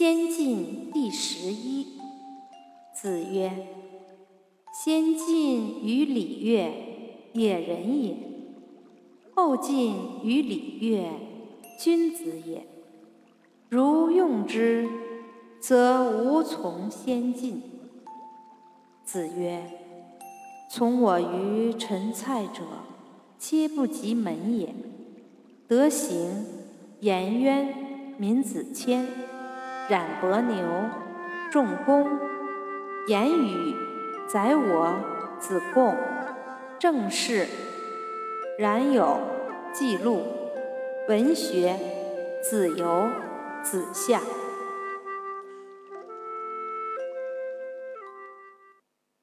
先进第十一。子曰：“先进于礼乐，野人也；后进于礼乐，君子也。如用之，则无从先进。”子曰：“从我于陈蔡者，皆不及门也。德行，颜渊、闵子骞、冉伯牛、仲弓。”言语宰我子贡，正事冉有记录，文学子游子夏。